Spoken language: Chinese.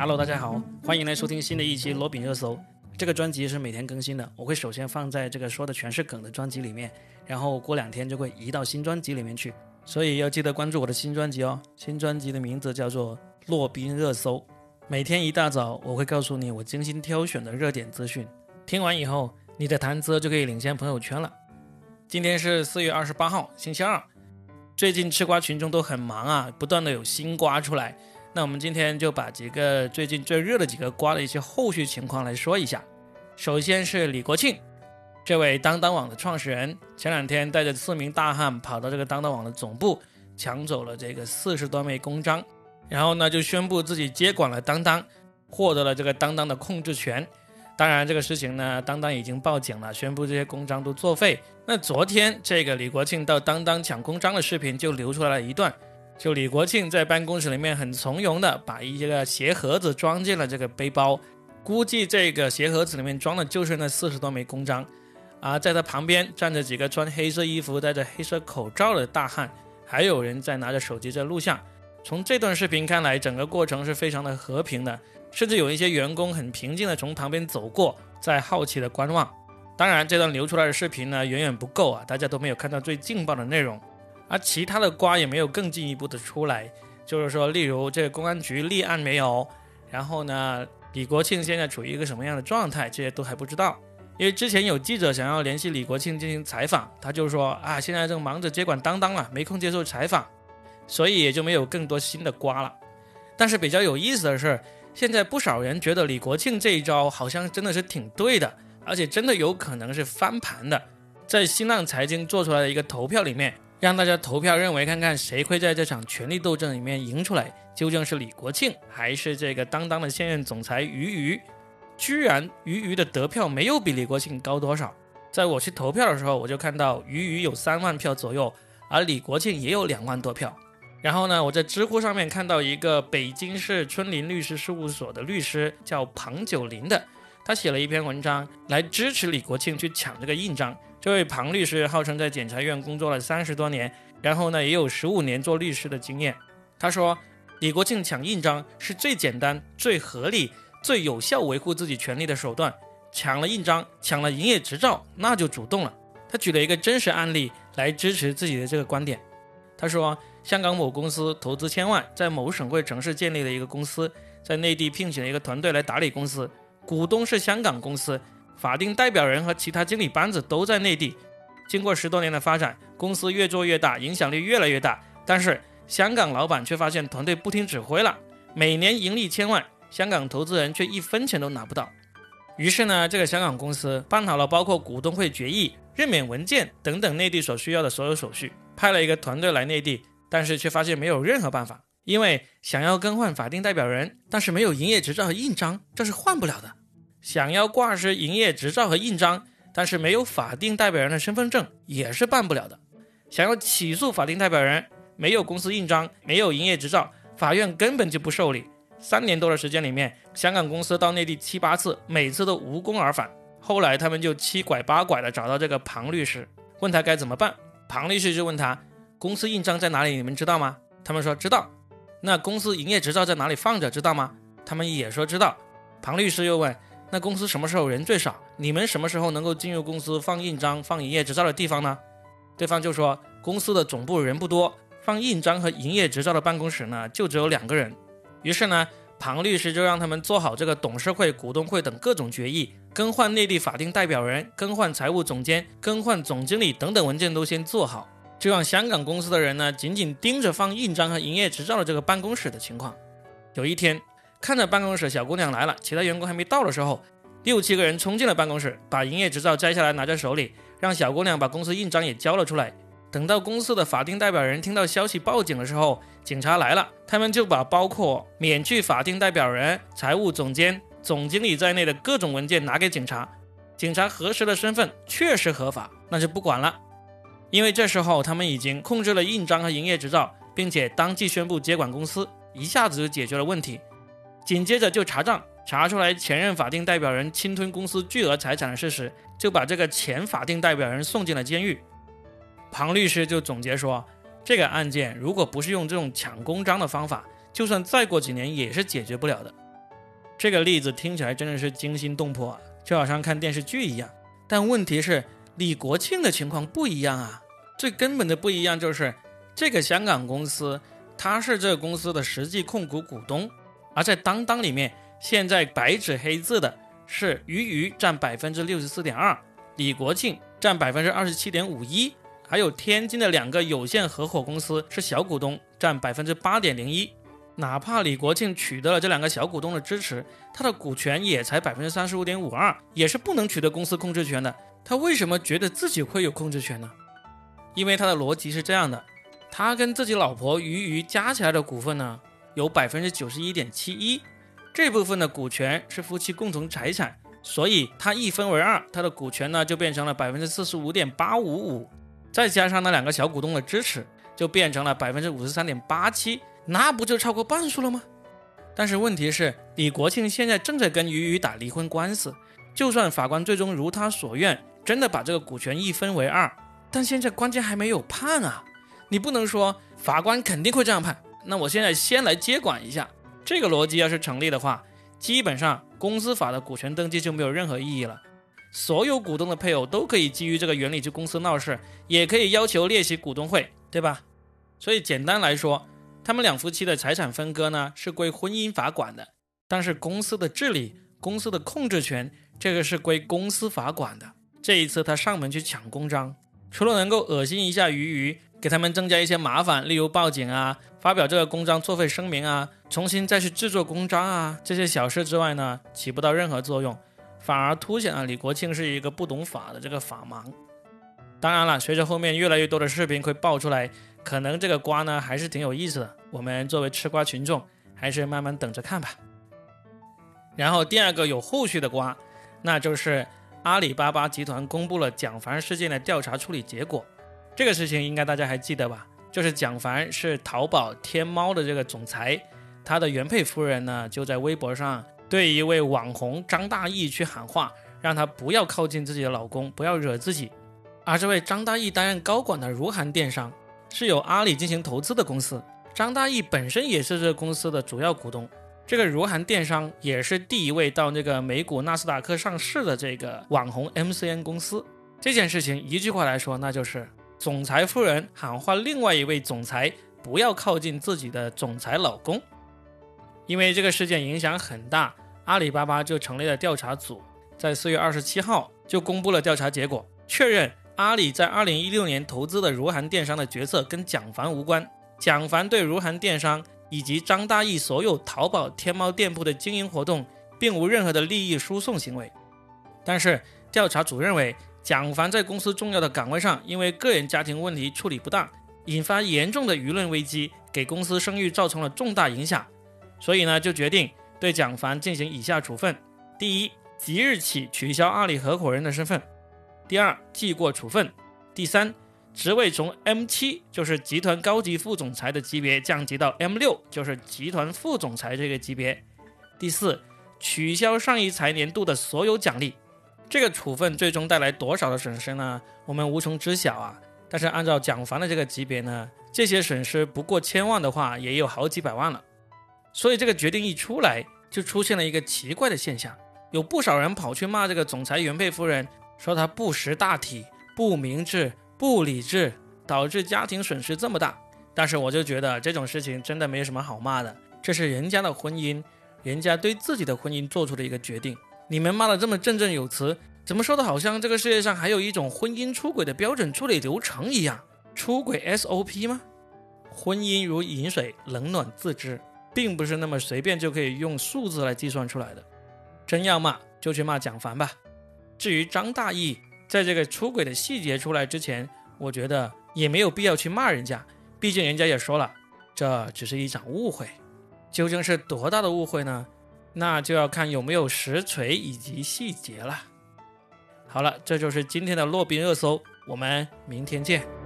Hello，大家好，欢迎来收听新的一期罗宾热搜。这个专辑是每天更新的，我会首先放在这个说的全是梗的专辑里面，然后过两天就会移到新专辑里面去，所以要记得关注我的新专辑哦。新专辑的名字叫做《洛宾热搜》，每天一大早我会告诉你我精心挑选的热点资讯，听完以后你的谈资就可以领先朋友圈了。今天是四月二十八号，星期二。最近吃瓜群众都很忙啊，不断的有新瓜出来。那我们今天就把几个最近最热的几个瓜的一些后续情况来说一下。首先是李国庆，这位当当网的创始人，前两天带着四名大汉跑到这个当当网的总部，抢走了这个四十多枚公章，然后呢就宣布自己接管了当当，获得了这个当当的控制权。当然，这个事情呢，当当已经报警了，宣布这些公章都作废。那昨天这个李国庆到当当抢公章的视频就流出来了一段，就李国庆在办公室里面很从容的把一些个鞋盒子装进了这个背包，估计这个鞋盒子里面装的就是那四十多枚公章。啊，在他旁边站着几个穿黑色衣服、戴着黑色口罩的大汉，还有人在拿着手机在录像。从这段视频看来，整个过程是非常的和平的。甚至有一些员工很平静的从旁边走过，在好奇的观望。当然，这段流出来的视频呢，远远不够啊，大家都没有看到最劲爆的内容，而其他的瓜也没有更进一步的出来。就是说，例如这个公安局立案没有，然后呢，李国庆现在处于一个什么样的状态，这些都还不知道。因为之前有记者想要联系李国庆进行采访，他就说啊，现在正忙着接管当当了，没空接受采访，所以也就没有更多新的瓜了。但是比较有意思的是。现在不少人觉得李国庆这一招好像真的是挺对的，而且真的有可能是翻盘的。在新浪财经做出来的一个投票里面，让大家投票认为看看谁会在这场权力斗争里面赢出来，究竟是李国庆还是这个当当的现任总裁俞渝？居然俞渝的得票没有比李国庆高多少。在我去投票的时候，我就看到俞渝有三万票左右，而李国庆也有两万多票。然后呢，我在知乎上面看到一个北京市春林律师事务所的律师叫庞九林的，他写了一篇文章来支持李国庆去抢这个印章。这位庞律师号称在检察院工作了三十多年，然后呢也有十五年做律师的经验。他说，李国庆抢印章是最简单、最合理、最有效维护自己权利的手段。抢了印章，抢了营业执照，那就主动了。他举了一个真实案例来支持自己的这个观点。他说。香港某公司投资千万，在某省会城市建立了一个公司，在内地聘请了一个团队来打理公司，股东是香港公司，法定代表人和其他经理班子都在内地。经过十多年的发展，公司越做越大，影响力越来越大。但是香港老板却发现团队不听指挥了，每年盈利千万，香港投资人却一分钱都拿不到。于是呢，这个香港公司办好了包括股东会决议、任免文件等等内地所需要的所有手续，派了一个团队来内地。但是却发现没有任何办法，因为想要更换法定代表人，但是没有营业执照和印章，这是换不了的；想要挂失营业执照和印章，但是没有法定代表人的身份证，也是办不了的；想要起诉法定代表人，没有公司印章，没有营业执照，法院根本就不受理。三年多的时间里面，香港公司到内地七八次，每次都无功而返。后来他们就七拐八拐的找到这个庞律师，问他该怎么办。庞律师就问他。公司印章在哪里？你们知道吗？他们说知道。那公司营业执照在哪里放着？知道吗？他们也说知道。庞律师又问：那公司什么时候人最少？你们什么时候能够进入公司放印章、放营业执照的地方呢？对方就说：公司的总部人不多，放印章和营业执照的办公室呢就只有两个人。于是呢，庞律师就让他们做好这个董事会、股东会等各种决议，更换内地法定代表人、更换财务总监、更换总经理等等文件都先做好。就让香港公司的人呢，紧紧盯着放印章和营业执照的这个办公室的情况。有一天，看着办公室小姑娘来了，其他员工还没到的时候，六七个人冲进了办公室，把营业执照摘下来拿在手里，让小姑娘把公司印章也交了出来。等到公司的法定代表人听到消息报警的时候，警察来了，他们就把包括免去法定代表人、财务总监、总经理在内的各种文件拿给警察。警察核实了身份，确实合法，那就不管了。因为这时候他们已经控制了印章和营业执照，并且当即宣布接管公司，一下子就解决了问题。紧接着就查账，查出来前任法定代表人侵吞公司巨额财产的事实，就把这个前法定代表人送进了监狱。庞律师就总结说，这个案件如果不是用这种抢公章的方法，就算再过几年也是解决不了的。这个例子听起来真的是惊心动魄啊，就好像看电视剧一样。但问题是，李国庆的情况不一样啊。最根本的不一样就是，这个香港公司他是这个公司的实际控股股东，而在当当里面，现在白纸黑字的是鱼鱼占百分之六十四点二，李国庆占百分之二十七点五一。还有天津的两个有限合伙公司是小股东，占百分之八点零一。哪怕李国庆取得了这两个小股东的支持，他的股权也才百分之三十五点五二，也是不能取得公司控制权的。他为什么觉得自己会有控制权呢？因为他的逻辑是这样的：他跟自己老婆鱼鱼加起来的股份呢，有百分之九十一点七一，这部分的股权是夫妻共同财产，所以他一分为二，他的股权呢就变成了百分之四十五点八五五。再加上那两个小股东的支持，就变成了百分之五十三点八七，那不就超过半数了吗？但是问题是，李国庆现在正在跟鱼鱼打离婚官司，就算法官最终如他所愿，真的把这个股权一分为二，但现在关键还没有判啊！你不能说法官肯定会这样判，那我现在先来接管一下，这个逻辑要是成立的话，基本上公司法的股权登记就没有任何意义了。所有股东的配偶都可以基于这个原理去公司闹事，也可以要求列席股东会，对吧？所以简单来说，他们两夫妻的财产分割呢是归婚姻法管的，但是公司的治理、公司的控制权，这个是归公司法管的。这一次他上门去抢公章，除了能够恶心一下鱼鱼，给他们增加一些麻烦，例如报警啊、发表这个公章作废声明啊、重新再去制作公章啊这些小事之外呢，起不到任何作用。反而凸显了李国庆是一个不懂法的这个法盲。当然了，随着后面越来越多的视频会爆出来，可能这个瓜呢还是挺有意思的。我们作为吃瓜群众，还是慢慢等着看吧。然后第二个有后续的瓜，那就是阿里巴巴集团公布了蒋凡事件的调查处理结果。这个事情应该大家还记得吧？就是蒋凡是淘宝天猫的这个总裁，他的原配夫人呢就在微博上。对一位网红张大奕去喊话，让他不要靠近自己的老公，不要惹自己。而这位张大奕担任高管的如涵电商，是由阿里进行投资的公司，张大奕本身也是这个公司的主要股东。这个如涵电商也是第一位到那个美股纳斯达克上市的这个网红 MCN 公司。这件事情一句话来说，那就是总裁夫人喊话另外一位总裁不要靠近自己的总裁老公。因为这个事件影响很大，阿里巴巴就成立了调查组，在四月二十七号就公布了调查结果，确认阿里在二零一六年投资的如涵电商的决策跟蒋凡无关，蒋凡对如涵电商以及张大奕所有淘宝、天猫店铺的经营活动，并无任何的利益输送行为。但是调查组认为，蒋凡在公司重要的岗位上，因为个人家庭问题处理不当，引发严重的舆论危机，给公司声誉造成了重大影响。所以呢，就决定对蒋凡进行以下处分：第一，即日起取消阿里合伙人的身份；第二，记过处分；第三，职位从 M 七，就是集团高级副总裁的级别，降级到 M 六，就是集团副总裁这个级别；第四，取消上一财年度的所有奖励。这个处分最终带来多少的损失呢？我们无从知晓啊。但是按照蒋凡的这个级别呢，这些损失不过千万的话，也有好几百万了。所以这个决定一出来，就出现了一个奇怪的现象，有不少人跑去骂这个总裁原配夫人，说她不识大体、不明智、不理智，导致家庭损失这么大。但是我就觉得这种事情真的没有什么好骂的，这是人家的婚姻，人家对自己的婚姻做出的一个决定。你们骂的这么振振有词，怎么说的好像这个世界上还有一种婚姻出轨的标准处理流程一样？出轨 SOP 吗？婚姻如饮水，冷暖自知。并不是那么随便就可以用数字来计算出来的。真要骂就去骂蒋凡吧。至于张大奕，在这个出轨的细节出来之前，我觉得也没有必要去骂人家，毕竟人家也说了，这只是一场误会。究竟是多大的误会呢？那就要看有没有实锤以及细节了。好了，这就是今天的洛宾热搜，我们明天见。